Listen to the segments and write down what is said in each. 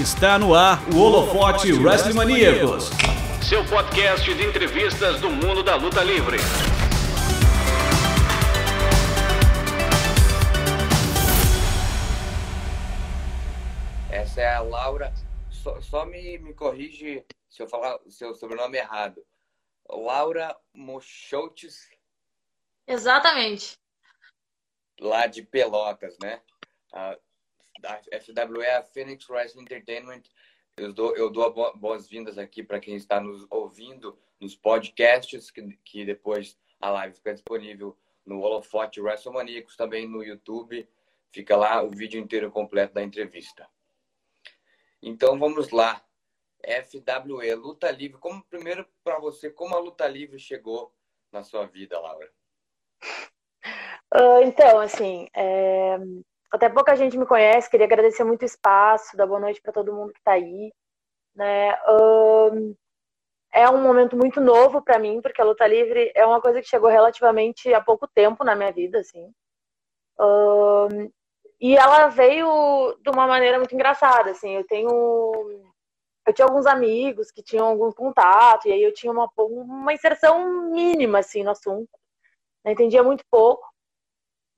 Está no ar o Holofote Wrestling Maníacos. Seu podcast de entrevistas do mundo da luta livre. Essa é a Laura. Só, só me, me corrige se eu falar o seu sobrenome errado. Laura Mochotes. Exatamente. Lá de Pelotas, né? A, a FWE, a Phoenix Wrestling Entertainment. Eu dou, eu dou boas-vindas aqui para quem está nos ouvindo nos podcasts, que, que depois a live fica disponível no Holofote WrestleManiacos, também no YouTube. Fica lá o vídeo inteiro completo da entrevista. Então vamos lá. FWE, luta livre. Como primeiro para você, como a luta livre chegou na sua vida, Laura? Uh, então, assim, é... até pouca gente me conhece. Queria agradecer muito o espaço, dar boa noite para todo mundo que está aí. Né? Uh, é um momento muito novo para mim, porque a luta livre é uma coisa que chegou relativamente há pouco tempo na minha vida, assim. Uh, e ela veio de uma maneira muito engraçada, assim. Eu tenho. Eu tinha alguns amigos que tinham algum contato, e aí eu tinha uma, uma inserção mínima, assim, no assunto. Eu entendia muito pouco.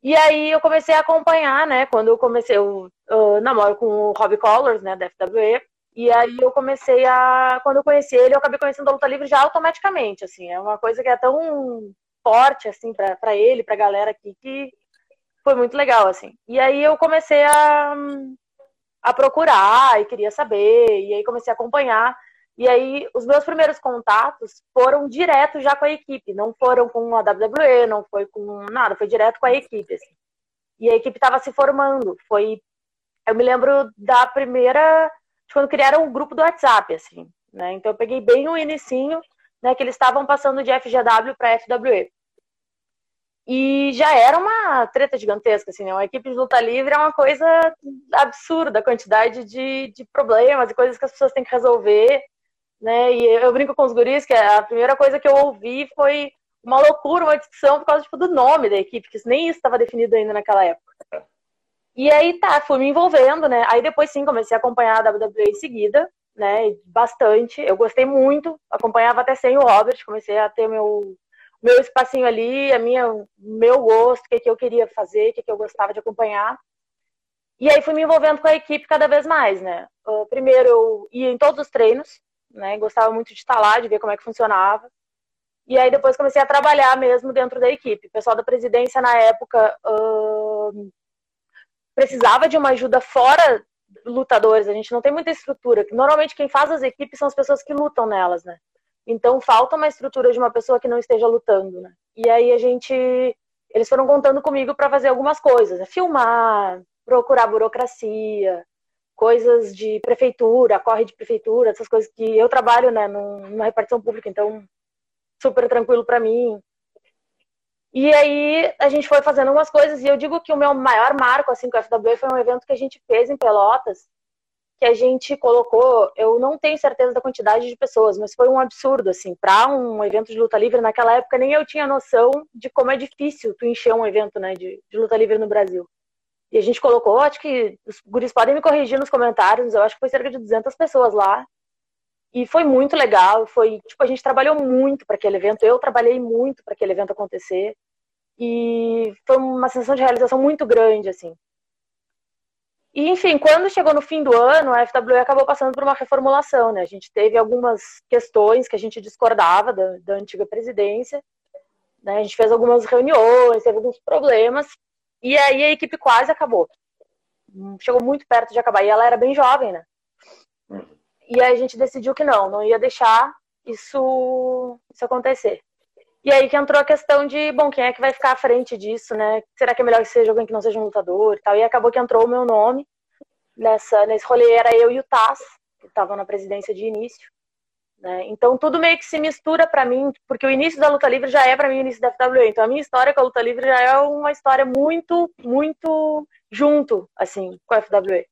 E aí eu comecei a acompanhar, né? Quando eu comecei, eu, eu namoro com o Robbie Collors, né, da FWE. E aí eu comecei a. Quando eu conheci ele, eu acabei conhecendo a luta livre já automaticamente, assim. É uma coisa que é tão forte, assim, para ele, pra galera aqui, que foi muito legal, assim. E aí eu comecei a, a procurar e queria saber, e aí comecei a acompanhar. E aí os meus primeiros contatos foram direto já com a equipe, não foram com a WWE, não foi com nada, foi direto com a equipe, assim. E a equipe estava se formando, foi... Eu me lembro da primeira... De quando criaram o um grupo do WhatsApp, assim, né? Então eu peguei bem o inicinho, né, que eles estavam passando de FGW para FWE. E já era uma treta gigantesca, assim, né? Uma equipe de luta livre é uma coisa absurda, a quantidade de, de problemas e coisas que as pessoas têm que resolver, né? E eu brinco com os guris que a primeira coisa que eu ouvi foi uma loucura, uma discussão por causa tipo, do nome da equipe, que nem isso estava definido ainda naquela época. E aí tá, fui me envolvendo, né? Aí depois sim comecei a acompanhar a WWE em seguida, né? Bastante. Eu gostei muito, acompanhava até sem o Robert, comecei a ter meu meu espacinho ali, a minha, meu gosto, o que, que eu queria fazer, o que, que eu gostava de acompanhar. E aí fui me envolvendo com a equipe cada vez mais, né? Primeiro eu ia em todos os treinos, né? Gostava muito de estar lá, de ver como é que funcionava. E aí depois comecei a trabalhar mesmo dentro da equipe. O pessoal da presidência na época precisava de uma ajuda fora lutadores. A gente não tem muita estrutura. Normalmente quem faz as equipes são as pessoas que lutam nelas, né? Então falta uma estrutura de uma pessoa que não esteja lutando, né? E aí a gente, eles foram contando comigo para fazer algumas coisas, né? filmar, procurar burocracia, coisas de prefeitura, corre de prefeitura, essas coisas que eu trabalho, né, numa repartição pública, então super tranquilo para mim. E aí a gente foi fazendo algumas coisas e eu digo que o meu maior marco assim com o FW foi um evento que a gente fez em Pelotas, que a gente colocou, eu não tenho certeza da quantidade de pessoas, mas foi um absurdo, assim, para um evento de luta livre, naquela época nem eu tinha noção de como é difícil tu encher um evento, né, de, de luta livre no Brasil. E a gente colocou, acho que os guris podem me corrigir nos comentários, eu acho que foi cerca de 200 pessoas lá. E foi muito legal, foi, tipo, a gente trabalhou muito para aquele evento, eu trabalhei muito para aquele evento acontecer. E foi uma sensação de realização muito grande, assim. E, enfim, quando chegou no fim do ano, a FWE acabou passando por uma reformulação, né? A gente teve algumas questões que a gente discordava da, da antiga presidência, né? A gente fez algumas reuniões, teve alguns problemas, e aí a equipe quase acabou. Chegou muito perto de acabar, e ela era bem jovem, né? E aí a gente decidiu que não, não ia deixar isso, isso acontecer. E aí que entrou a questão de, bom, quem é que vai ficar à frente disso, né? Será que é melhor que seja alguém que não seja um lutador e tal? E acabou que entrou o meu nome. Nessa, nesse rolê era eu e o Taz, que estavam na presidência de início. Né? Então tudo meio que se mistura para mim, porque o início da luta livre já é para mim o início da FWA. Então a minha história com a luta livre já é uma história muito, muito junto, assim, com a FWA.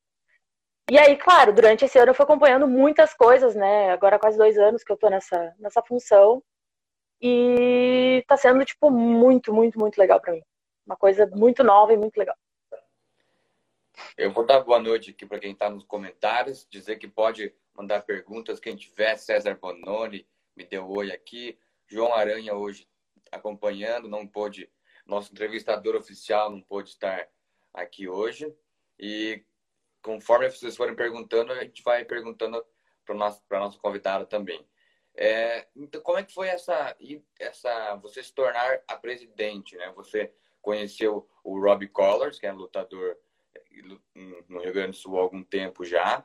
E aí, claro, durante esse ano eu fui acompanhando muitas coisas, né? Agora quase dois anos que eu tô nessa, nessa função. E tá sendo, tipo, muito, muito, muito legal para mim. Uma coisa muito nova e muito legal. Eu vou dar boa noite aqui para quem está nos comentários, dizer que pode mandar perguntas. Quem tiver, César Bononi me deu oi aqui. João Aranha hoje acompanhando, não pôde, nosso entrevistador oficial não pôde estar aqui hoje. E conforme vocês forem perguntando, a gente vai perguntando para nosso para nosso convidado também. É, então, como é que foi essa, essa você se tornar a presidente, né? Você conheceu o Robbie Collars, que é lutador no Rio Grande do Sul há algum tempo já,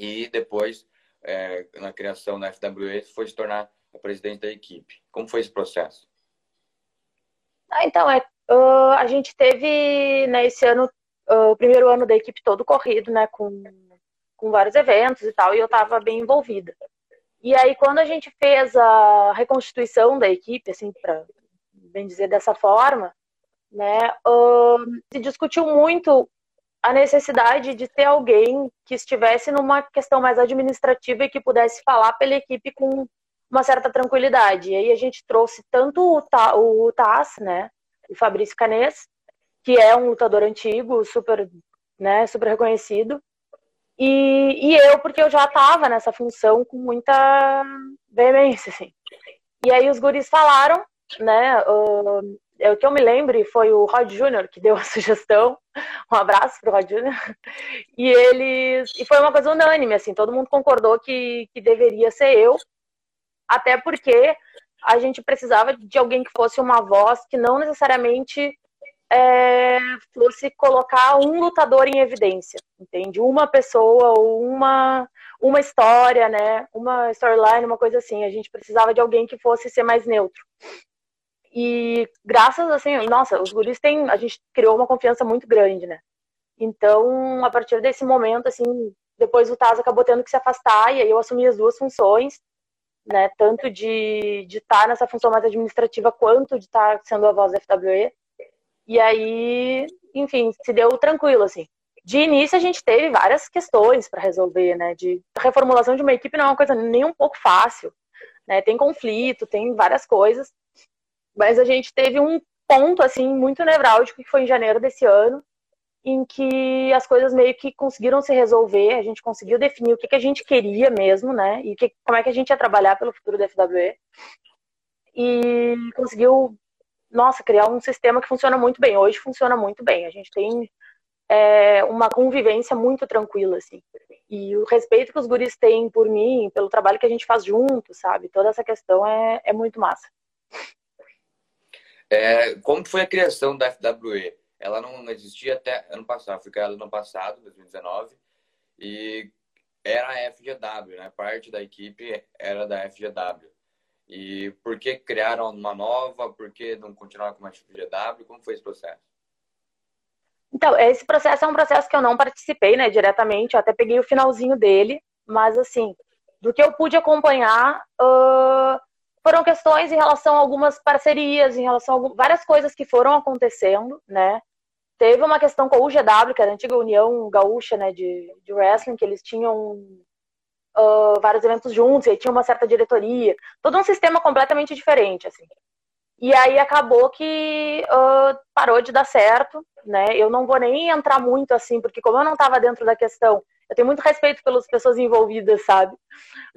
e depois, é, na criação da FWE, foi se tornar a presidente da equipe. Como foi esse processo? Ah, então, é, uh, a gente teve, né, esse ano, uh, o primeiro ano da equipe todo corrido, né, com, com vários eventos e tal, e eu estava bem envolvida. E aí, quando a gente fez a reconstituição da equipe, assim, para bem dizer dessa forma, né, uh, se discutiu muito a necessidade de ter alguém que estivesse numa questão mais administrativa e que pudesse falar pela equipe com uma certa tranquilidade. E aí a gente trouxe tanto o, Ta, o Taz, né, o Fabrício Canês, que é um lutador antigo, super, né, super reconhecido, e, e eu, porque eu já estava nessa função com muita veemência, assim. E aí os guris falaram, né, uh, o que eu me lembro foi o Rod Júnior que deu a sugestão. Um abraço pro Rod Júnior. E eles e foi uma coisa unânime, assim, todo mundo concordou que, que deveria ser eu, até porque a gente precisava de alguém que fosse uma voz que não necessariamente é, fosse colocar um lutador em evidência, entende? Uma pessoa ou uma uma história, né? Uma storyline, uma coisa assim. A gente precisava de alguém que fosse ser mais neutro. E graças, assim, nossa, os guris têm, a gente criou uma confiança muito grande, né? Então, a partir desse momento, assim, depois o Taz acabou tendo que se afastar e aí eu assumi as duas funções, né? Tanto de estar tá nessa função mais administrativa quanto de estar tá sendo a voz da FWE. E aí, enfim, se deu tranquilo, assim. De início, a gente teve várias questões para resolver, né? De reformulação de uma equipe não é uma coisa nem um pouco fácil, né? Tem conflito, tem várias coisas. Mas a gente teve um ponto assim muito nevrálgico que foi em janeiro desse ano, em que as coisas meio que conseguiram se resolver, a gente conseguiu definir o que, que a gente queria mesmo, né? E que, como é que a gente ia trabalhar pelo futuro da FWE. E conseguiu, nossa, criar um sistema que funciona muito bem. Hoje funciona muito bem. A gente tem é, uma convivência muito tranquila, assim. E o respeito que os guris têm por mim, pelo trabalho que a gente faz junto, sabe? Toda essa questão é, é muito massa. É, como foi a criação da FWE? Ela não existia até ano passado, foi criada ano passado, 2019, e era a FGW, né? Parte da equipe era da FGW. E por que criaram uma nova? Por que não continuaram com a FGW? Como foi esse processo? Então, esse processo é um processo que eu não participei, né, diretamente. Eu até peguei o finalzinho dele, mas assim, do que eu pude acompanhar, uh, foram questões em relação a algumas parcerias, em relação a algumas, várias coisas que foram acontecendo, né? Teve uma questão com a UGW, que era a antiga União Gaúcha né, de, de Wrestling, que eles tinham uh, vários eventos juntos, e aí tinha uma certa diretoria, todo um sistema completamente diferente, assim. E aí acabou que uh, parou de dar certo, né? Eu não vou nem entrar muito assim, porque como eu não estava dentro da questão, eu tenho muito respeito pelas pessoas envolvidas, sabe?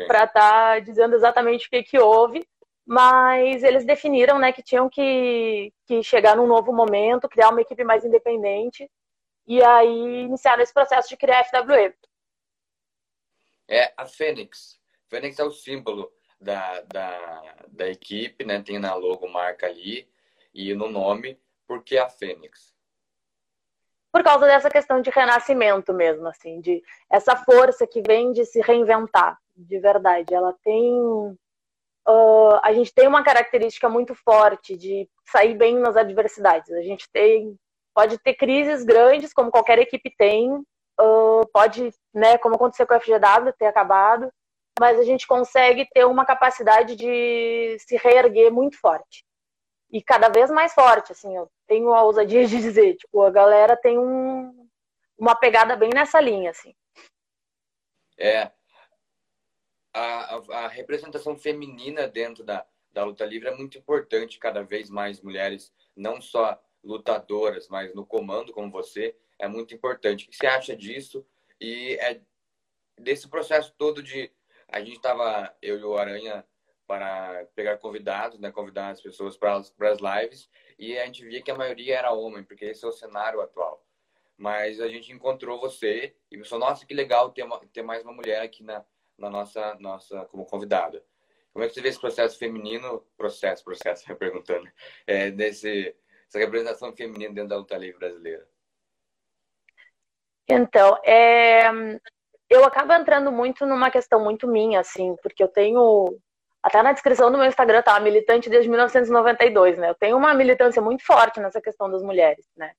Para estar tá dizendo exatamente o que, que houve mas eles definiram né, que tinham que, que chegar num novo momento, criar uma equipe mais independente, e aí iniciaram esse processo de criar a FWE. É a Fênix. Fênix é o símbolo da, da, da equipe, né? Tem na logo marca ali e no nome, porque a Fênix. Por causa dessa questão de renascimento mesmo, assim, de essa força que vem de se reinventar, de verdade. Ela tem uh, a gente tem uma característica muito forte de sair bem nas adversidades. A gente tem, pode ter crises grandes, como qualquer equipe tem, uh, pode, né, como aconteceu com a FGW, ter acabado, mas a gente consegue ter uma capacidade de se reerguer muito forte. E cada vez mais forte, assim, eu tenho a ousadia de dizer, tipo, a galera tem um, uma pegada bem nessa linha, assim. É, a, a, representação feminina dentro da, da luta livre é muito importante, cada vez mais mulheres, não só lutadoras, mas no comando como você, é muito importante. O que você acha disso? E é desse processo todo de a gente estava eu e o Aranha para pegar convidados, né, convidar as pessoas para as, lives e a gente via que a maioria era homem, porque esse é o cenário atual. Mas a gente encontrou você e pensou, nossa, que legal ter, uma, ter mais uma mulher aqui na, na nossa, nossa como convidada. Como é que você vê esse processo feminino, processo, processo, perguntando, é, desse, essa representação feminina dentro da luta livre brasileira? Então, é, eu acabo entrando muito numa questão muito minha, assim, porque eu tenho até na descrição do meu Instagram tá militante desde 1992, né? Eu tenho uma militância muito forte nessa questão das mulheres, né?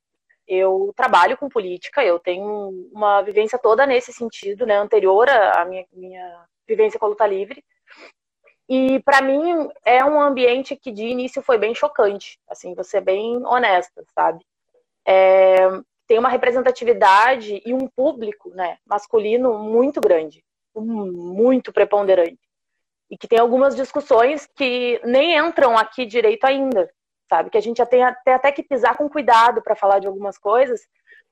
Eu trabalho com política, eu tenho uma vivência toda nesse sentido, né? Anterior à minha, minha vivência com a luta livre. E para mim é um ambiente que de início foi bem chocante, assim, você bem honesta, sabe? É, tem uma representatividade e um público, né, masculino muito grande, muito preponderante e que tem algumas discussões que nem entram aqui direito ainda, sabe? Que a gente já tem até, até que pisar com cuidado para falar de algumas coisas,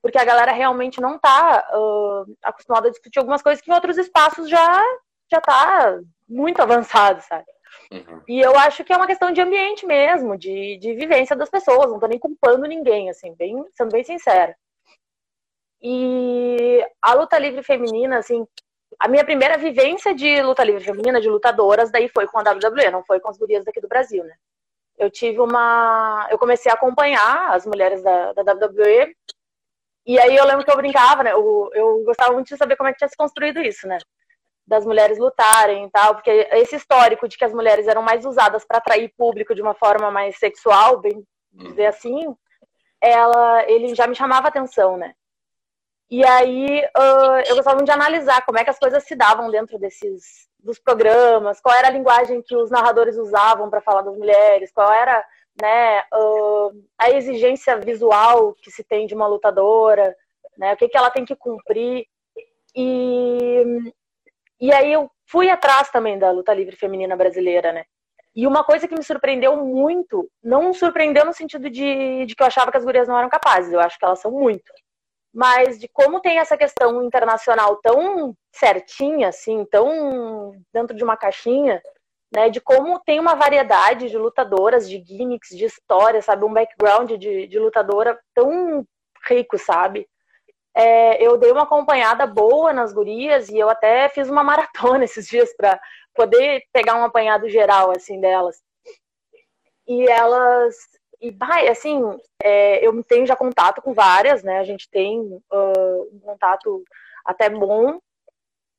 porque a galera realmente não está uh, acostumada a discutir algumas coisas que em outros espaços já já está muito avançado, sabe? Uhum. E eu acho que é uma questão de ambiente mesmo, de, de vivência das pessoas, não tô nem culpando ninguém, assim, bem, sendo bem sincera. E a luta livre feminina, assim, a minha primeira vivência de luta livre feminina, de lutadoras, daí foi com a WWE, não foi com as gurias daqui do Brasil, né? Eu tive uma. Eu comecei a acompanhar as mulheres da, da WWE. E aí eu lembro que eu brincava, né? Eu, eu gostava muito de saber como é que tinha se construído isso, né? Das mulheres lutarem e tal, porque esse histórico de que as mulheres eram mais usadas para atrair público de uma forma mais sexual, bem dizer assim, ela, ele já me chamava atenção, né? E aí uh, eu gostava muito de analisar como é que as coisas se davam dentro desses dos programas, qual era a linguagem que os narradores usavam para falar das mulheres, qual era né, uh, a exigência visual que se tem de uma lutadora, né, o que, que ela tem que cumprir. E, e aí eu fui atrás também da luta livre feminina brasileira, né? E uma coisa que me surpreendeu muito, não surpreendeu no sentido de, de que eu achava que as gurias não eram capazes, eu acho que elas são muito mas de como tem essa questão internacional tão certinha, assim, tão dentro de uma caixinha, né, de como tem uma variedade de lutadoras, de gimmicks, de histórias, sabe, um background de, de lutadora tão rico, sabe? É, eu dei uma acompanhada boa nas gurias e eu até fiz uma maratona esses dias para poder pegar um apanhado geral, assim, delas. E elas e, vai, assim, é, eu tenho já contato com várias, né? A gente tem uh, um contato até bom.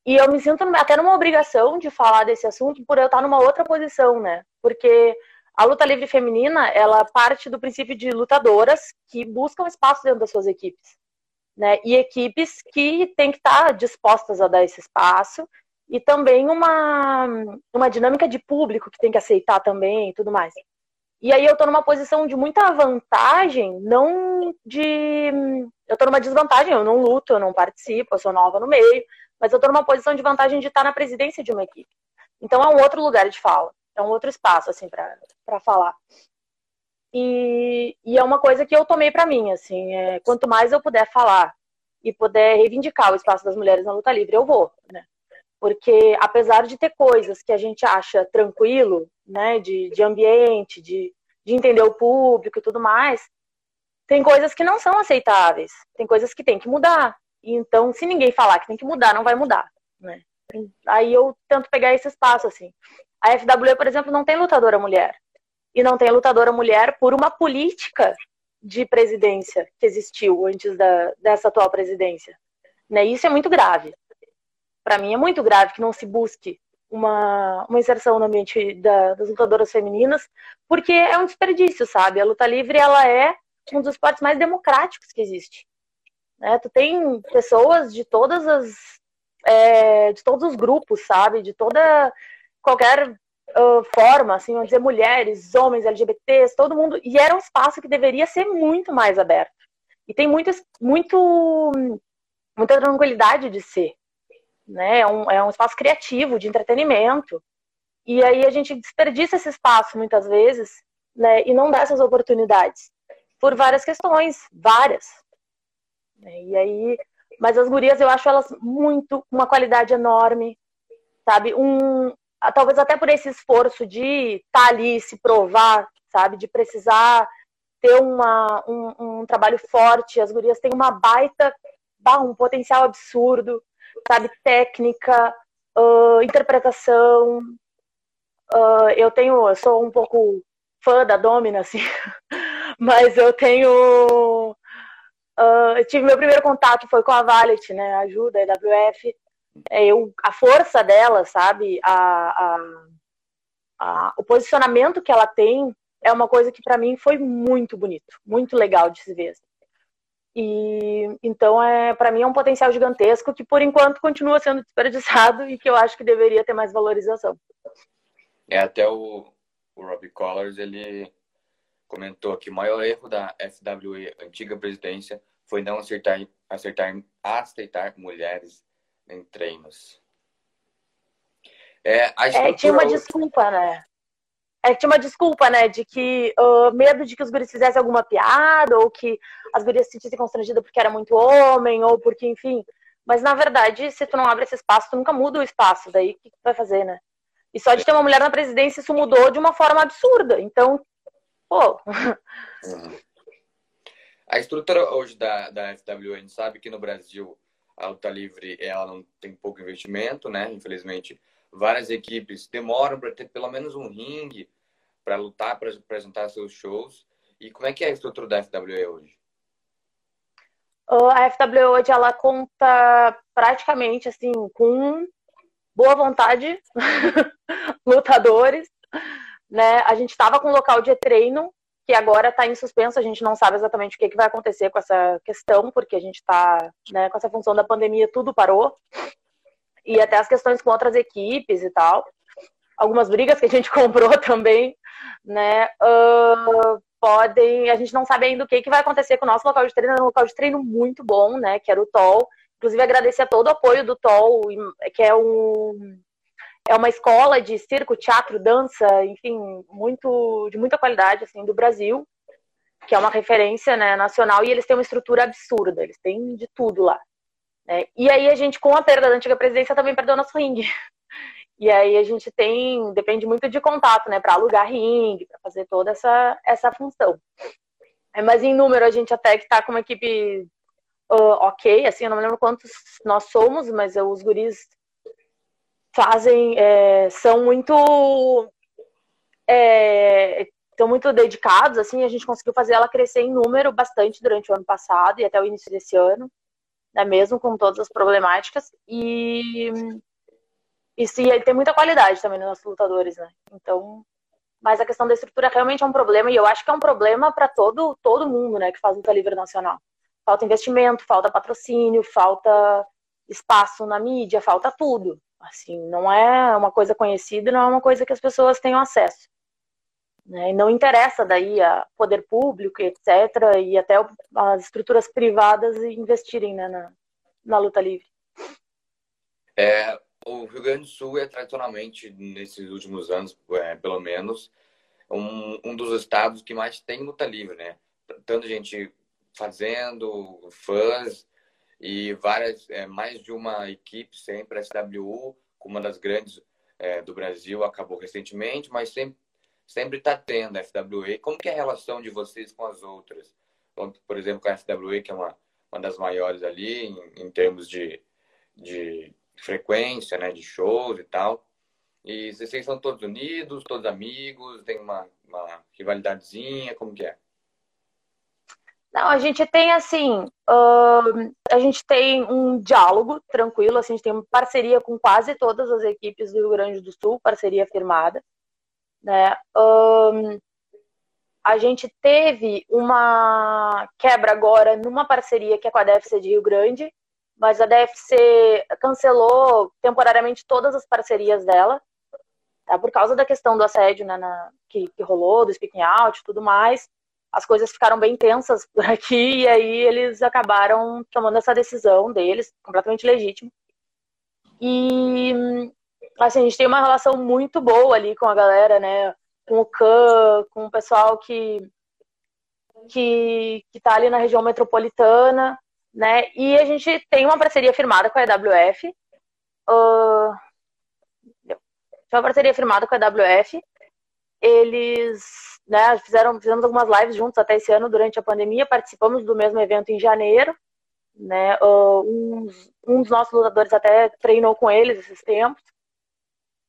E eu me sinto até numa obrigação de falar desse assunto por eu estar numa outra posição, né? Porque a luta livre feminina, ela parte do princípio de lutadoras que buscam espaço dentro das suas equipes. Né? E equipes que têm que estar dispostas a dar esse espaço e também uma, uma dinâmica de público que tem que aceitar também e tudo mais. E aí eu tô numa posição de muita vantagem, não de. Eu tô numa desvantagem, eu não luto, eu não participo, eu sou nova no meio, mas eu tô numa posição de vantagem de estar na presidência de uma equipe. Então é um outro lugar de fala, é um outro espaço, assim, para falar. E, e, é uma coisa que eu tomei para mim, assim, é, quanto mais eu puder falar e puder reivindicar o espaço das mulheres na luta livre, eu vou, né? Porque apesar de ter coisas que a gente acha tranquilo, né, de, de ambiente, de, de entender o público e tudo mais, tem coisas que não são aceitáveis, tem coisas que tem que mudar. Então, se ninguém falar que tem que mudar, não vai mudar, né? Aí eu tento pegar esse espaço, assim. A FWE, por exemplo, não tem lutadora mulher. E não tem lutadora mulher por uma política de presidência que existiu antes da, dessa atual presidência. Né? Isso é muito grave para mim é muito grave que não se busque uma, uma inserção no ambiente da, das lutadoras femininas, porque é um desperdício, sabe? A luta livre ela é um dos esportes mais democráticos que existe. Né? Tu tem pessoas de todas as é, de todos os grupos, sabe? De toda qualquer uh, forma, assim, vamos dizer, mulheres, homens, LGBTs, todo mundo. E era um espaço que deveria ser muito mais aberto. E tem muito, muito, muita tranquilidade de ser né? É um, é um espaço criativo, de entretenimento. E aí a gente desperdiça esse espaço muitas vezes, né? E não dá essas oportunidades. por várias questões, várias. E aí, mas as gurias eu acho elas muito uma qualidade enorme, sabe? Um, talvez até por esse esforço de estar tá ali, se provar, sabe? De precisar ter uma, um, um trabalho forte. As gurias têm uma baita, um potencial absurdo, sabe? Técnica, uh, interpretação. Uh, eu tenho, eu sou um pouco fã da Domina, assim, mas eu tenho. Uh, eu tive meu primeiro contato foi com a Valet, né? A ajuda, a EWF. É, eu, a força dela, sabe? A, a, o posicionamento que ela tem é uma coisa que para mim foi muito bonito, muito legal de se ver. E então é para mim é um potencial gigantesco que por enquanto continua sendo desperdiçado e que eu acho que deveria ter mais valorização. É até o, o Robbie Collars ele comentou que o maior erro da FWE antiga presidência foi não acertar acertar aceitar mulheres em treinos. É, é tinha uma desculpa, né? É, tinha uma desculpa, né, de que uh, medo de que os guris fizessem alguma piada, ou que as gurias se sentissem constrangidas porque era muito homem, ou porque, enfim. Mas na verdade, se tu não abre esse espaço, tu nunca muda o espaço. Daí o que tu vai fazer, né? E só de ter uma mulher na presidência, isso mudou de uma forma absurda. Então, pô. A estrutura hoje da, da FW, a gente sabe que no Brasil a luta livre ela não tem pouco investimento, né? Infelizmente, várias equipes demoram para ter pelo menos um ringue para lutar, para apresentar seus shows. E como é que é a estrutura da FWE hoje? A FWE hoje ela conta praticamente assim com boa vontade, lutadores, né? A gente estava com um local de treino que agora está em suspenso, a gente não sabe exatamente o que, que vai acontecer com essa questão, porque a gente está né, com essa função da pandemia, tudo parou. E até as questões com outras equipes e tal. Algumas brigas que a gente comprou também né? Uh, podem, a gente não sabe ainda o que, que vai acontecer com o nosso local de treino, é um local de treino muito bom, né? Que era o TOL. Inclusive agradecer a todo o apoio do TOL, que é um é uma escola de circo, teatro, dança, enfim, muito de muita qualidade assim do Brasil, que é uma referência né, nacional e eles têm uma estrutura absurda, eles têm de tudo lá. Né? E aí a gente, com a perda da antiga presidência, também perdeu nosso ringue. E aí a gente tem, depende muito de contato, né, para alugar ringue, para fazer toda essa, essa função. É, mas em número a gente até que está com uma equipe uh, ok, assim, eu não me lembro quantos nós somos, mas os guris fazem, é, são muito é, estão muito dedicados, assim, a gente conseguiu fazer ela crescer em número bastante durante o ano passado e até o início desse ano, né, mesmo com todas as problemáticas, e e sim, tem muita qualidade também nos nossos lutadores, né? Então, mas a questão da estrutura realmente é um problema e eu acho que é um problema para todo todo mundo, né, que faz luta livre nacional. Falta investimento, falta patrocínio, falta espaço na mídia, falta tudo. Assim, não é uma coisa conhecida, não é uma coisa que as pessoas tenham acesso. Né? E não interessa daí a poder público, etc., e até as estruturas privadas investirem né, na, na luta livre. É, o Rio Grande do Sul é tradicionalmente, nesses últimos anos, é, pelo menos, um, um dos estados que mais tem luta livre, né? Tanto gente fazendo, fãs e várias, é, mais de uma equipe sempre, a SWU, uma das grandes é, do Brasil, acabou recentemente, mas sempre sempre está tendo a FWE. Como que é a relação de vocês com as outras? Por exemplo, com a FWE, que é uma, uma das maiores ali em, em termos de, de frequência, né, de shows e tal. E vocês são todos unidos, todos amigos, tem uma, uma rivalidadezinha, como que é? Não, a gente tem assim, uh, a gente tem um diálogo tranquilo, assim, a gente tem uma parceria com quase todas as equipes do Rio Grande do Sul, parceria firmada, né? Uh, a gente teve uma quebra agora numa parceria que é com a DFC de Rio Grande, mas a DFC cancelou temporariamente todas as parcerias dela, tá? por causa da questão do assédio né, na, que, que rolou, do speaking out e tudo mais. As coisas ficaram bem tensas por aqui, e aí eles acabaram tomando essa decisão deles, completamente legítimo. E, assim, a gente tem uma relação muito boa ali com a galera, né? Com o Khan, com o pessoal que que está ali na região metropolitana, né? E a gente tem uma parceria firmada com a EWF. Uh, tem uma parceria firmada com a EWF. Eles né, fizeram, fizemos algumas lives juntos até esse ano durante a pandemia, participamos do mesmo evento em janeiro. Né? Uh, um dos nossos lutadores até treinou com eles esses tempos.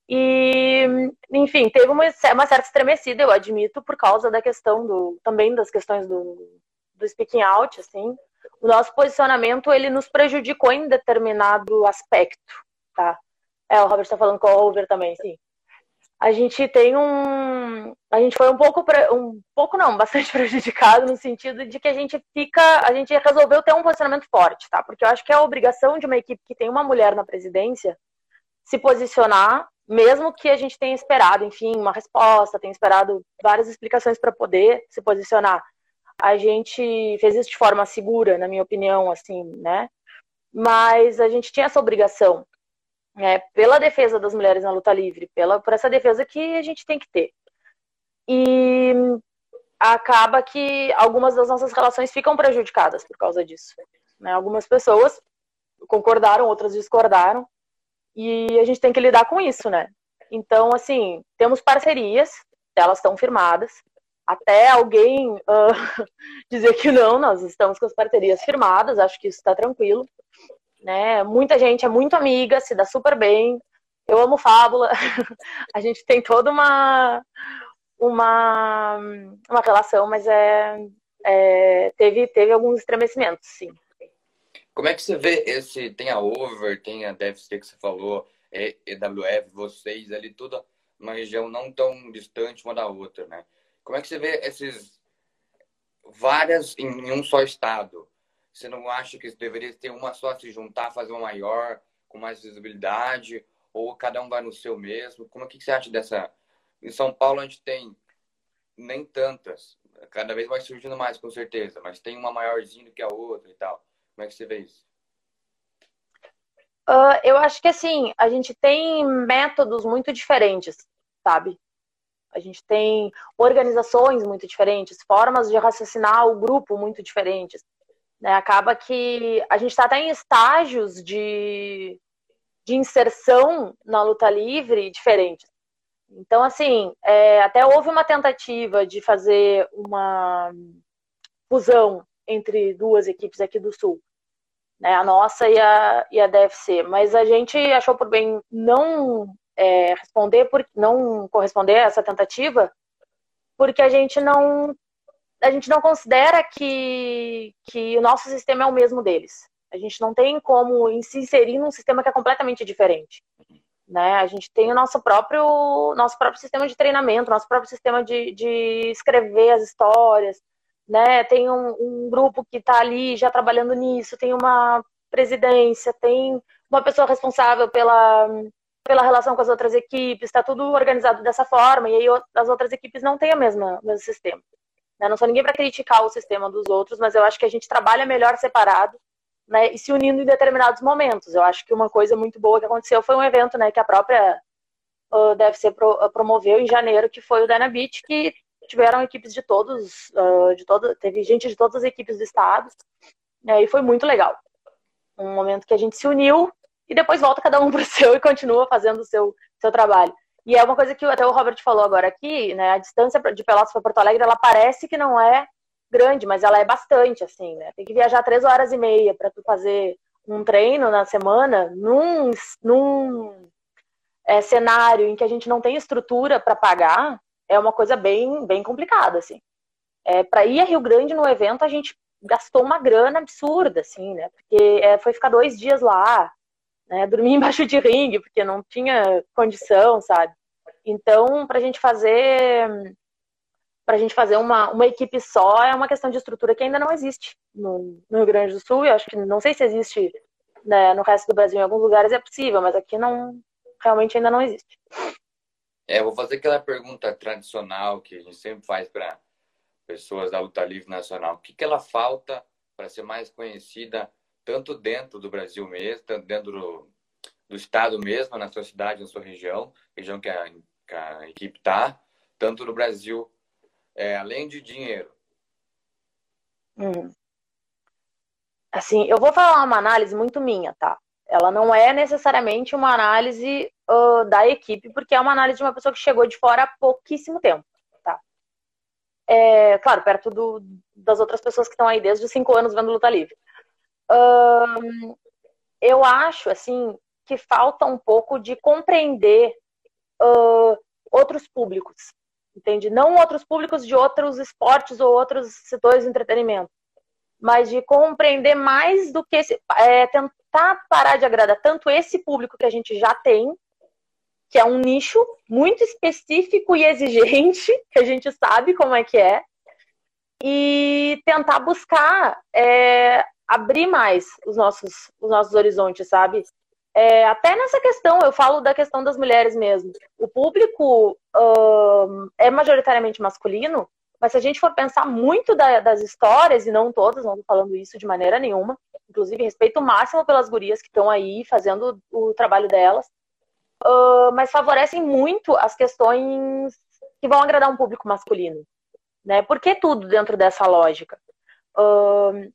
E, enfim, teve uma, uma certa estremecida, eu admito, por causa da questão do. também das questões do, do speaking out, assim. O nosso posicionamento, ele nos prejudicou em determinado aspecto, tá? É, o Robert está falando com o over também, sim. A gente tem um. A gente foi um pouco. Um pouco não, bastante prejudicado no sentido de que a gente fica. A gente resolveu ter um posicionamento forte, tá? Porque eu acho que é a obrigação de uma equipe que tem uma mulher na presidência se posicionar mesmo que a gente tenha esperado, enfim, uma resposta, tenha esperado várias explicações para poder se posicionar. A gente fez isso de forma segura, na minha opinião, assim, né? Mas a gente tinha essa obrigação, né? Pela defesa das mulheres na luta livre, pela por essa defesa que a gente tem que ter. E acaba que algumas das nossas relações ficam prejudicadas por causa disso. Né? Algumas pessoas concordaram, outras discordaram, e a gente tem que lidar com isso, né? Então, assim, temos parcerias, elas estão firmadas. Até alguém uh, dizer que não, nós estamos com as parcerias firmadas, acho que isso está tranquilo. Né? Muita gente é muito amiga, se dá super bem. Eu amo Fábula. a gente tem toda uma, uma, uma relação, mas é, é, teve, teve alguns estremecimentos, sim. Como é que você vê esse. Tem a Over, tem a DevC que você falou, EWF, vocês ali, toda uma região não tão distante uma da outra, né? Como é que você vê esses várias em um só estado? Você não acha que deveria ter uma só se juntar, fazer uma maior, com mais visibilidade? Ou cada um vai no seu mesmo? Como é que você acha dessa. Em São Paulo a gente tem nem tantas, cada vez vai surgindo mais, com certeza, mas tem uma maiorzinha do que a outra e tal. Como é que você vê isso? Uh, eu acho que assim, a gente tem métodos muito diferentes, sabe? A gente tem organizações muito diferentes, formas de raciocinar o grupo muito diferentes. Né? Acaba que a gente está até em estágios de, de inserção na luta livre diferentes. Então, assim, é, até houve uma tentativa de fazer uma fusão entre duas equipes aqui do Sul, né, a nossa e a, e a DFC. Mas a gente achou por bem não é, responder, por, não corresponder a essa tentativa, porque a gente não a gente não considera que, que o nosso sistema é o mesmo deles. A gente não tem como se inserir num sistema que é completamente diferente. Né? A gente tem o nosso próprio, nosso próprio sistema de treinamento, nosso próprio sistema de, de escrever as histórias, né? Tem um, um grupo que está ali já trabalhando nisso, tem uma presidência, tem uma pessoa responsável pela, pela relação com as outras equipes, está tudo organizado dessa forma, e aí as outras equipes não têm a mesma, o mesmo sistema. Né? Não sou ninguém para criticar o sistema dos outros, mas eu acho que a gente trabalha melhor separado né, e se unindo em determinados momentos. Eu acho que uma coisa muito boa que aconteceu foi um evento né, que a própria uh, DFC pro, promoveu em janeiro, que foi o Dana Beach, que tiveram equipes de todos, uh, de todo, teve gente de todas as equipes do estado, né, e foi muito legal. Um momento que a gente se uniu e depois volta cada um para o seu e continua fazendo o seu, seu trabalho. E é uma coisa que até o Robert falou agora aqui, né, a distância de Pelotas para Porto Alegre, ela parece que não é grande, mas ela é bastante, assim, né? Tem que viajar três horas e meia para tu fazer um treino na semana num, num é, cenário em que a gente não tem estrutura para pagar, é uma coisa bem, bem complicada, assim. É, para ir a Rio Grande no evento, a gente gastou uma grana absurda, assim, né? Porque é, foi ficar dois dias lá, né? Dormir embaixo de ringue, porque não tinha condição, sabe? Então, para a gente fazer para a gente fazer uma, uma equipe só é uma questão de estrutura que ainda não existe no, no Rio Grande do Sul. Eu acho que não sei se existe né, no resto do Brasil, em alguns lugares é possível, mas aqui não realmente ainda não existe. É, vou fazer aquela pergunta tradicional que a gente sempre faz para pessoas da luta livre nacional. O que, que ela falta para ser mais conhecida tanto dentro do Brasil mesmo, tanto dentro do, do estado mesmo, na sua cidade, na sua região, região que a, que a equipe está, tanto no Brasil, é, além de dinheiro. Hum. Assim, eu vou falar uma análise muito minha, tá? Ela não é necessariamente uma análise uh, da equipe, porque é uma análise de uma pessoa que chegou de fora há pouquíssimo tempo, tá? É, claro, perto do, das outras pessoas que estão aí desde cinco anos vendo luta livre. Uh, eu acho, assim, que falta um pouco de compreender uh, outros públicos, entende? Não outros públicos de outros esportes ou outros setores de entretenimento, mas de compreender mais do que esse, é, tentar parar de agradar tanto esse público que a gente já tem, que é um nicho muito específico e exigente, que a gente sabe como é que é, e tentar buscar é, abrir mais os nossos, os nossos horizontes, sabe? É, até nessa questão, eu falo da questão das mulheres mesmo. O público é majoritariamente masculino, mas se a gente for pensar muito da, das histórias, e não todas, não estou falando isso de maneira nenhuma, inclusive respeito máximo pelas gurias que estão aí fazendo o, trabalho delas, uh, mas favorecem muito as questões que vão agradar um público masculino. Né? Por que tudo dentro dessa lógica? Uh,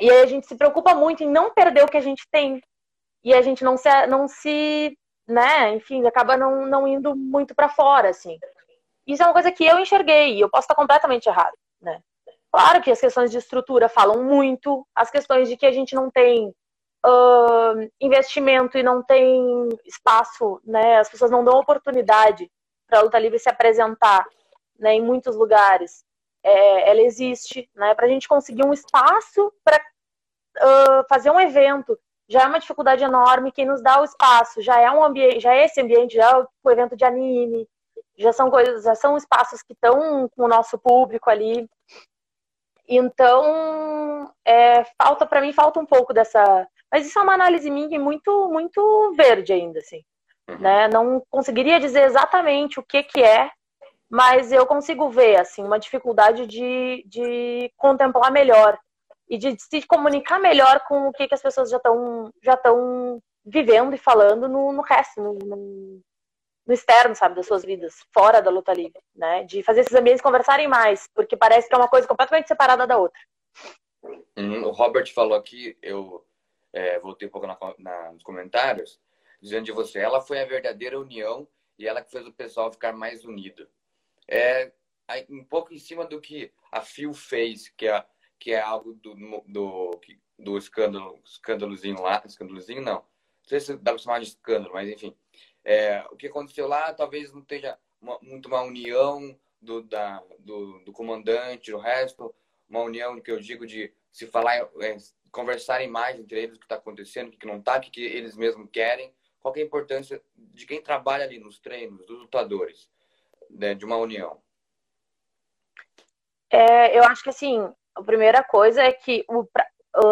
e aí a gente se preocupa muito em não perder o que a gente tem, e a gente não se, não se né, enfim, acaba não, não indo muito para fora, assim. Isso é uma coisa que eu enxerguei, e eu posso estar completamente errado, né? Claro que as questões de estrutura falam muito, as questões de que a gente não tem uh, investimento e não tem espaço, né? As pessoas não dão oportunidade para a luta livre se apresentar, né? Em muitos lugares, é, ela existe, né? Para a gente conseguir um espaço para uh, fazer um evento já é uma dificuldade enorme. Quem nos dá o espaço já é um ambiente, já é esse ambiente, já é o evento de anime, já são coisas, já são espaços que estão com o nosso público ali. Então, é, falta para mim falta um pouco dessa, mas isso é uma análise minha muito muito verde ainda assim, uhum. né? Não conseguiria dizer exatamente o que que é, mas eu consigo ver assim uma dificuldade de, de contemplar melhor e de se comunicar melhor com o que, que as pessoas já estão já estão vivendo e falando no, no resto, no, no, no, externo, sabe, das suas vidas, fora da luta livre, né? De fazer esses ambientes conversarem mais, porque parece que é uma coisa completamente separada da outra. Hum, o Robert falou aqui, eu é, voltei um pouco na, na, nos comentários, dizendo de você, ela foi a verdadeira união e ela que fez o pessoal ficar mais unido. É um pouco em cima do que a Phil fez, que é que é algo do, do, do escândalo, escândalozinho lá, escândalozinho não, não sei se dá para chamar de escândalo, mas enfim, é, o que aconteceu lá talvez não esteja uma, muito uma união do, da, do, do comandante, o resto, uma união que eu digo de se falar, é, conversarem mais entre eles o que está acontecendo, o que não está, o que eles mesmos querem, qual é a importância de quem trabalha ali nos treinos, dos lutadores, né, de uma união. É, eu acho que assim, a primeira coisa é que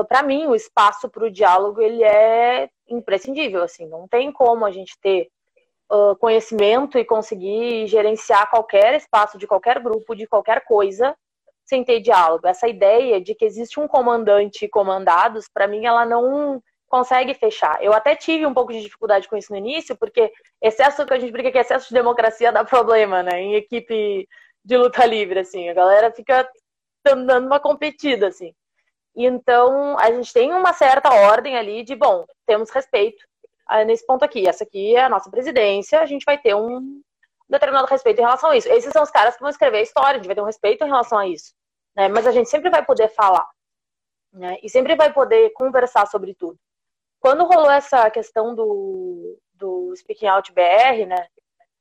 para mim o espaço para o diálogo ele é imprescindível assim não tem como a gente ter uh, conhecimento e conseguir gerenciar qualquer espaço de qualquer grupo de qualquer coisa sem ter diálogo essa ideia de que existe um comandante e comandados para mim ela não consegue fechar eu até tive um pouco de dificuldade com isso no início porque excesso que a gente brinca que excesso de democracia dá problema né em equipe de luta livre assim a galera fica dando uma competida, assim. Então, a gente tem uma certa ordem ali de, bom, temos respeito nesse ponto aqui. Essa aqui é a nossa presidência, a gente vai ter um determinado respeito em relação a isso. Esses são os caras que vão escrever a história, a gente vai ter um respeito em relação a isso. Né? Mas a gente sempre vai poder falar. Né? E sempre vai poder conversar sobre tudo. Quando rolou essa questão do, do Speaking Out BR, né?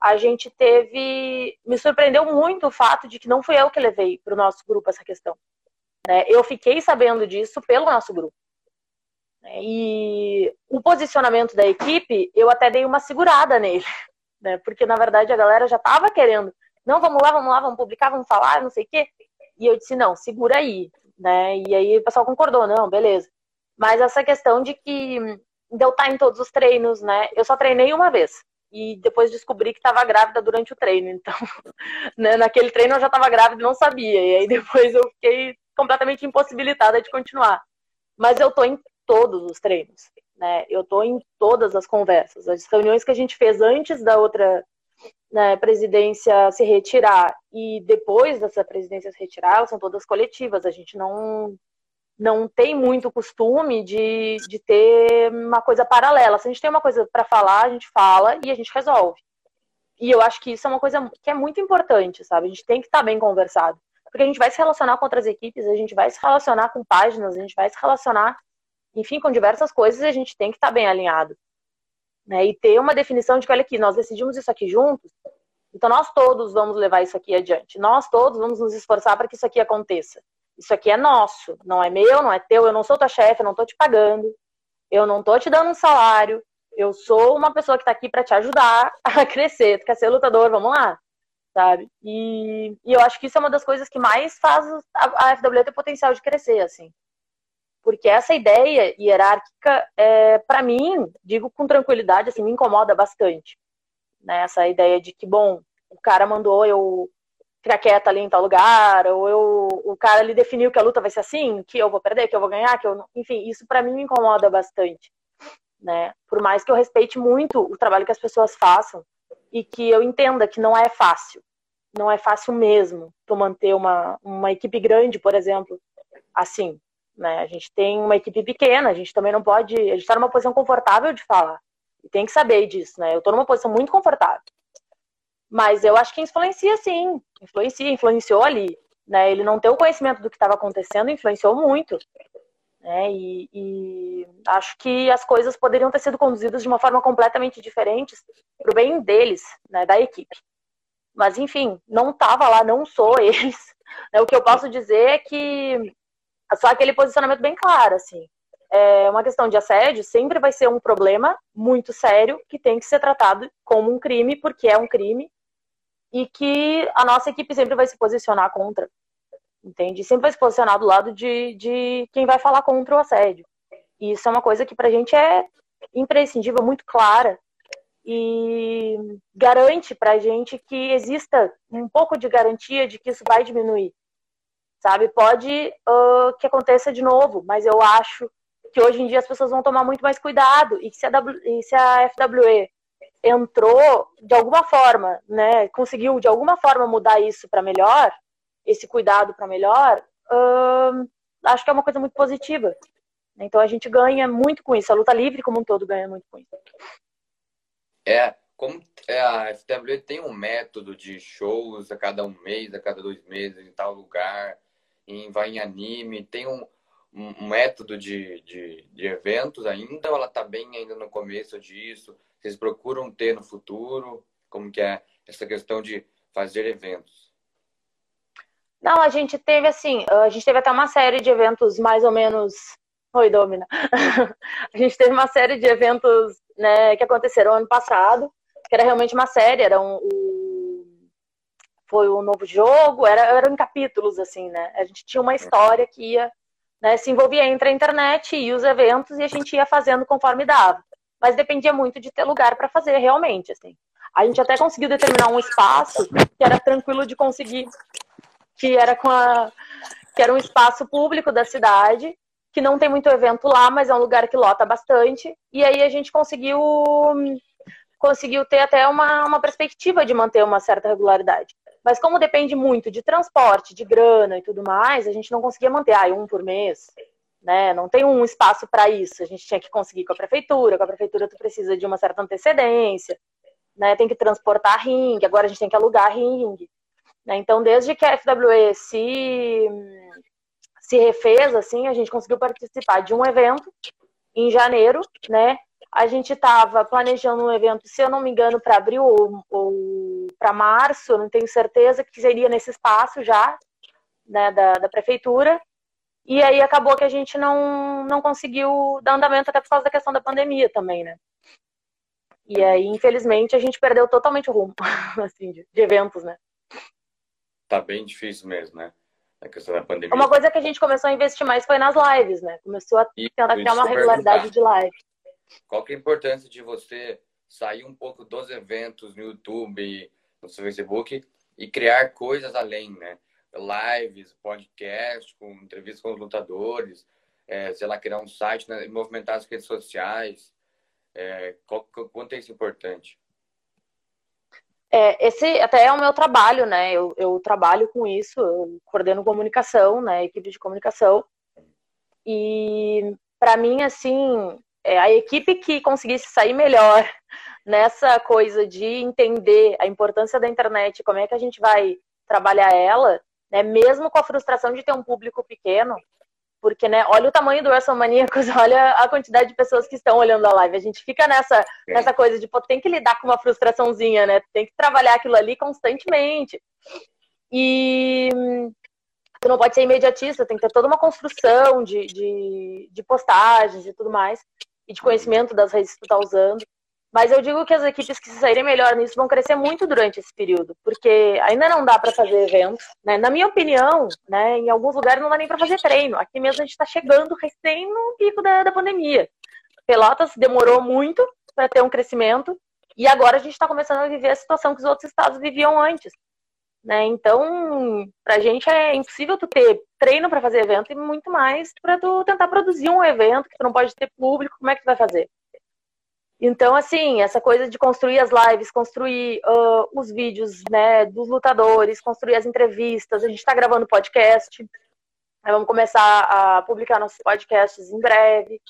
a gente teve. Me surpreendeu muito o fato de que não fui eu que levei para o nosso grupo essa questão. Né? Eu fiquei sabendo disso pelo nosso grupo. Né? E o posicionamento da equipe, eu até dei uma segurada nele. Né? Porque, na verdade, a galera já estava querendo. Não, vamos lá, vamos lá, vamos publicar, vamos falar, não sei o quê. E eu disse, não, segura aí. Né? E aí o pessoal concordou, não, beleza. Mas essa questão de que de eu estar em todos os treinos, né? Eu só treinei uma vez e depois descobri que estava grávida durante o treino. Então, né, naquele treino eu já estava grávida e não sabia. E aí depois eu fiquei completamente impossibilitada de continuar. Mas eu tô em todos os treinos, né? Eu tô em todas as conversas. As reuniões que a gente fez antes da outra né, presidência se retirar e depois dessa presidência se retirar, elas são todas coletivas. A gente não não tem muito costume de, de ter uma coisa paralela. Se a gente tem uma coisa para falar, a gente fala e a gente resolve. E eu acho que isso é uma coisa que é muito importante, sabe? A gente tem que estar tá bem conversado. Porque a gente vai se relacionar com outras equipes, a gente vai se relacionar com páginas, a gente vai se relacionar, enfim, com diversas coisas e a gente tem que estar tá bem alinhado. Né? E ter uma definição de que, olha aqui, nós decidimos isso aqui juntos, então nós todos vamos levar isso aqui adiante. Nós todos vamos nos esforçar para que isso aqui aconteça. Isso aqui é nosso, não é meu, não é teu, eu não sou tua chefe, eu não estou te pagando, eu não estou te dando um salário, eu sou uma pessoa que está aqui para te ajudar a crescer. Tu quer ser lutador, vamos lá, sabe? E, e, eu acho que isso é uma das coisas que mais faz a, a FW ter potencial de crescer, assim. Porque essa ideia hierárquica, é, para mim, digo com tranquilidade, assim, me incomoda bastante. Né? Essa ideia de que, bom, o cara mandou eu ficar quieta ali em tal lugar, ou eu, o cara ali definiu que a luta vai ser assim, que eu vou perder, que eu vou ganhar, que eu enfim, isso para mim me incomoda bastante, né? Por mais que eu respeite muito o trabalho que as pessoas façam e que eu entenda que não é fácil, não é fácil mesmo tu manter uma, uma equipe grande, por exemplo, assim, né? A gente tem uma equipe pequena, a gente também não pode, a gente está numa posição confortável de falar. E tem que saber disso, né? Eu estou numa posição muito confortável. Mas eu acho que influencia sim, influencia, influenciou ali. Né? Ele não ter o conhecimento do que estava acontecendo influenciou muito. Né? E, e, acho que as coisas poderiam ter sido conduzidas de uma forma completamente diferente para o bem deles, né? da equipe. Mas enfim, não estava lá, não sou eles. O que eu posso dizer é que só aquele posicionamento bem claro, assim. É uma questão de assédio sempre vai ser um problema muito sério que tem que ser tratado como um crime, porque é um crime, e que a nossa equipe sempre vai se posicionar contra. Entende? Sempre vai se posicionar do lado de, de quem vai falar contra o assédio. E isso é uma coisa que pra gente é imprescindível, muito clara. E garante pra gente que exista um pouco de garantia de que isso vai diminuir. Sabe? Pode uh, que aconteça de novo, mas eu acho que hoje em dia as pessoas vão tomar muito mais cuidado e que se a, w, e se a FWE entrou de alguma forma, né, conseguiu de alguma forma mudar isso para melhor, esse cuidado para melhor, hum, acho que é uma coisa muito positiva. Então a gente ganha muito com isso, a luta livre como um todo ganha muito com isso. É, como é, a FW tem um método de shows a cada um mês, a cada dois meses, em tal lugar, em, vai em anime, tem um, um método de, de, de eventos ainda, ela está bem ainda no começo disso? vocês procuram ter no futuro? Como que é essa questão de fazer eventos? Não, a gente teve assim, a gente teve até uma série de eventos mais ou menos. Oi, Domina. a gente teve uma série de eventos né, que aconteceram ano passado, que era realmente uma série, era um foi um novo jogo, era, eram capítulos, assim, né? A gente tinha uma história que ia, né, se envolvia entre a internet e os eventos e a gente ia fazendo conforme dava mas dependia muito de ter lugar para fazer realmente, assim. A gente até conseguiu determinar um espaço que era tranquilo de conseguir, que era com a que era um espaço público da cidade, que não tem muito evento lá, mas é um lugar que lota bastante. E aí a gente conseguiu conseguiu ter até uma, uma perspectiva de manter uma certa regularidade. Mas como depende muito de transporte, de grana e tudo mais, a gente não conseguia manter ah, um por mês, né? Não tem um espaço para isso. A gente tinha que conseguir com a prefeitura. Com a prefeitura, tu precisa de uma certa antecedência, né? Tem que transportar ringue. Agora a gente tem que alugar ringue. Né? Então, desde que a FWE se, se refez, assim, a gente conseguiu participar de um evento em janeiro, né? A gente estava planejando um evento, se eu não me engano, para abril ou, ou para março, não tenho certeza, que seria nesse espaço já, né, da, da prefeitura. E aí acabou que a gente não, não conseguiu dar andamento até por causa da questão da pandemia também, né? E aí, infelizmente, a gente perdeu totalmente o rumo, assim, de, de eventos, né? Tá bem difícil mesmo, né? A questão da pandemia. Uma coisa que a gente começou a investir mais foi nas lives, né? Começou a tentar criar uma regularidade de live. Qual que é a importância de você sair um pouco dos eventos no YouTube, no seu Facebook e criar coisas além, né? lives, podcast, com entrevistas com os lutadores, é, sei lá, criar um site, né, movimentar as redes sociais. É, quanto é isso importante? É, esse até é o meu trabalho, né? Eu, eu trabalho com isso, eu coordeno comunicação, né? Equipe de comunicação. E para mim, assim, é a equipe que conseguisse sair melhor nessa coisa de entender a importância da internet, como é que a gente vai trabalhar ela, né? Mesmo com a frustração de ter um público pequeno, porque, né, olha o tamanho do WrestleManiacos, olha a quantidade de pessoas que estão olhando a live. A gente fica nessa, nessa coisa de, pô, tem que lidar com uma frustraçãozinha, né? Tem que trabalhar aquilo ali constantemente. E tu não pode ser imediatista, tem que ter toda uma construção de, de, de postagens e tudo mais, e de conhecimento das redes que tu tá usando. Mas eu digo que as equipes que se saírem melhor nisso vão crescer muito durante esse período, porque ainda não dá para fazer eventos, né? Na minha opinião, né, em alguns lugares não dá nem para fazer treino. Aqui mesmo a gente está chegando recém no pico da, da pandemia. Pelotas demorou muito para ter um crescimento e agora a gente está começando a viver a situação que os outros estados viviam antes. Né? Então, para a gente é impossível tu ter treino para fazer evento e muito mais para tu tentar produzir um evento que tu não pode ter público, como é que tu vai fazer? Então, assim, essa coisa de construir as lives, construir uh, os vídeos né, dos lutadores, construir as entrevistas, a gente está gravando podcast, vamos começar a publicar nossos podcasts em breve.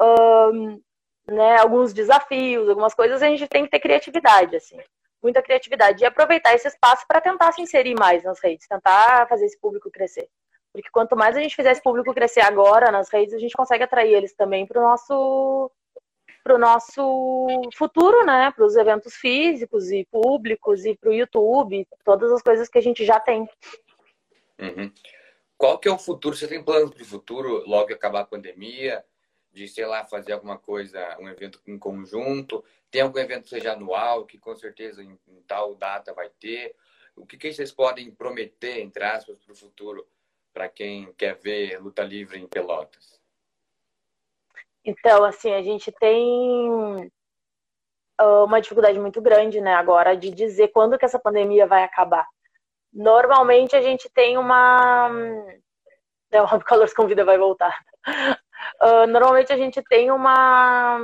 Um, né, alguns desafios, algumas coisas, a gente tem que ter criatividade, assim, muita criatividade. E aproveitar esse espaço para tentar se inserir mais nas redes, tentar fazer esse público crescer. Porque quanto mais a gente fizer esse público crescer agora nas redes, a gente consegue atrair eles também para o nosso para o nosso futuro, né? Para os eventos físicos e públicos e para o YouTube, todas as coisas que a gente já tem. Uhum. Qual que é o futuro? Você tem planos para o futuro, logo acabar a pandemia, de, sei lá, fazer alguma coisa, um evento em conjunto? Tem algum evento que seja anual, que com certeza em, em tal data vai ter? O que, que vocês podem prometer, entre aspas, para o futuro, para quem quer ver luta livre em Pelotas? Então, assim, a gente tem ah, uma dificuldade muito grande, né, agora, de dizer quando que essa pandemia vai acabar. Normalmente a gente tem uma. É, o Calor convida vai voltar. Uh, normalmente a gente tem uma.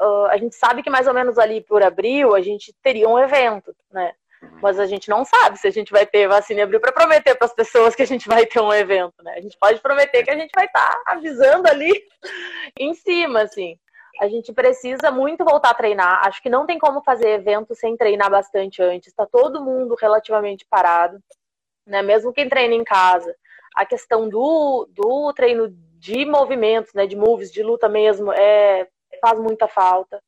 Uh, a gente sabe que mais ou menos ali por abril a gente teria um evento, né? Uhum. Mas a gente não sabe se a gente vai ter vacina em abril para prometer para as pessoas que a gente vai ter um evento, né? A gente pode prometer que a gente vai estar tá avisando ali em cima, assim. A gente precisa muito voltar a treinar. Acho que não tem como fazer evento sem treinar bastante antes. Está todo mundo relativamente parado, né? Mesmo quem treina em casa. A questão do, do treino de movimentos, né? De moves, de luta mesmo, é, faz muita falta.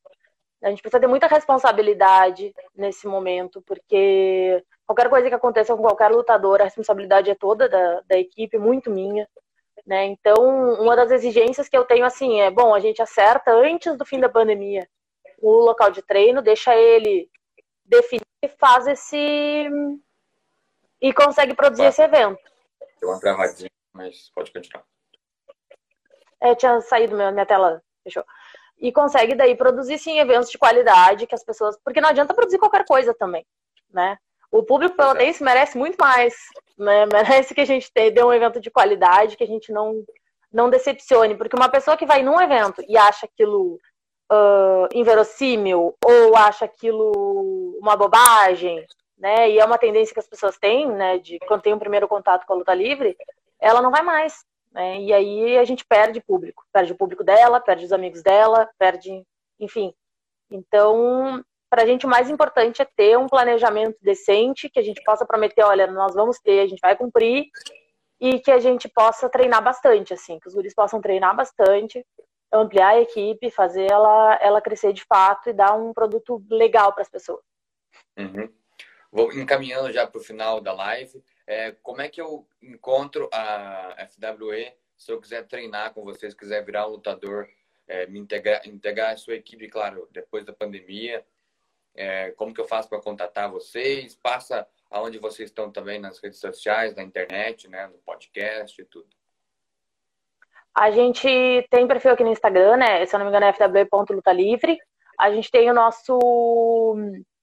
A gente precisa ter muita responsabilidade nesse momento, porque qualquer coisa que aconteça com qualquer lutador, a responsabilidade é toda da, da equipe, muito minha. Né? Então, uma das exigências que eu tenho assim é, bom, a gente acerta antes do fim da pandemia o local de treino, deixa ele definir e faz esse e consegue produzir esse evento. Deu uma travadinha, mas pode continuar. É, tinha saído minha, minha tela, fechou e consegue daí produzir sim eventos de qualidade que as pessoas, porque não adianta produzir qualquer coisa também, né? O público pelotense merece muito mais, né? Merece que a gente dê um evento de qualidade, que a gente não não decepcione, porque uma pessoa que vai num evento e acha aquilo uh, inverossímil ou acha aquilo uma bobagem, né? E é uma tendência que as pessoas têm, né? De quando tem um primeiro contato com a luta livre, ela não vai mais, né? E aí a gente perde público, perde o público dela, perde os amigos dela, perde, enfim. Então, para a gente o mais importante é ter um planejamento decente, que a gente possa prometer, olha, nós vamos ter, a gente vai cumprir, e que a gente possa treinar bastante, assim, que os guris possam treinar bastante, ampliar a equipe, fazer ela, ela crescer de fato e dar um produto legal para as pessoas. Uhum. Vou encaminhando já para o final da live. É, como é que eu encontro a FWE se eu quiser treinar com vocês, quiser virar um lutador, é, me integrar, integrar a sua equipe, claro, depois da pandemia? É, como que eu faço para contatar vocês? Passa aonde vocês estão também nas redes sociais, na internet, né, no podcast e tudo. A gente tem perfil aqui no Instagram, né? Se eu não me engano, é fw.lutalivre. A gente tem o nosso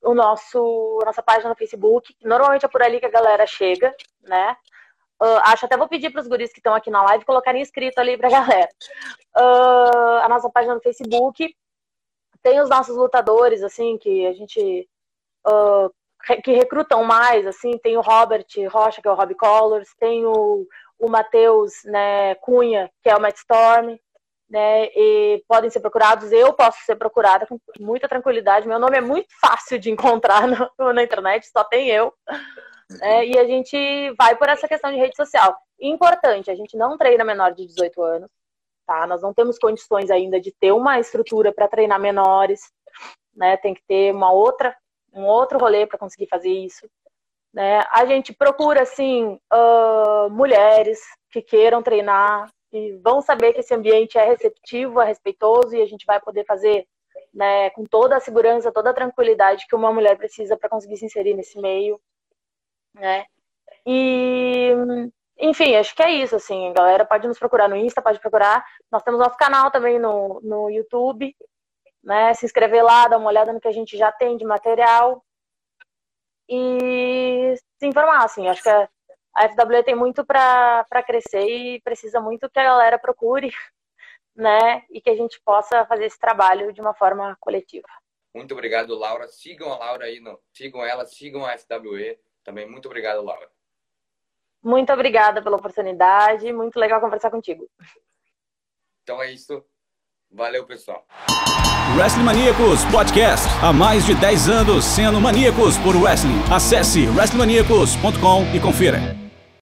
o nosso nossa página no Facebook, normalmente é por ali que a galera chega, né? Uh, acho até vou pedir para os guris que estão aqui na live colocarem inscrito ali para a galera. Uh, a nossa página no Facebook tem os nossos lutadores, assim, que a gente uh, que recrutam mais, assim, tem o Robert Rocha, que é o Robbie Colors, tem o, o Matheus né, Cunha, que é o Matt Storm, né, e podem ser procurados. Eu posso ser procurada com muita tranquilidade. Meu nome é muito fácil de encontrar no, na internet, só tem eu. Né, e a gente vai por essa questão de rede social. Importante, a gente não treina menor de 18 anos, tá? Nós não temos condições ainda de ter uma estrutura para treinar menores, né? Tem que ter uma outra, um outro rolê para conseguir fazer isso. Né? A gente procura, assim, uh, mulheres que queiram treinar, vão saber que esse ambiente é receptivo, é respeitoso e a gente vai poder fazer né, com toda a segurança, toda a tranquilidade que uma mulher precisa para conseguir se inserir nesse meio, né? E enfim, acho que é isso, assim, galera pode nos procurar no Insta, pode procurar. Nós temos nosso canal também no, no YouTube, né? Se inscrever lá, dar uma olhada no que a gente já tem de material e se informar, assim, acho que a, a FW tem muito para crescer e precisa muito que a galera procure, né? E que a gente possa fazer esse trabalho de uma forma coletiva. Muito obrigado, Laura. Sigam a Laura aí, no, sigam ela, sigam a FWE. Também muito obrigado, Laura. Muito obrigada pela oportunidade. Muito legal conversar contigo. Então é isso. Valeu, pessoal. Wrestling Maníacos Podcast. Há mais de 10 anos sendo maníacos por wrestling. Acesse wrestlingmaníacos.com e confira.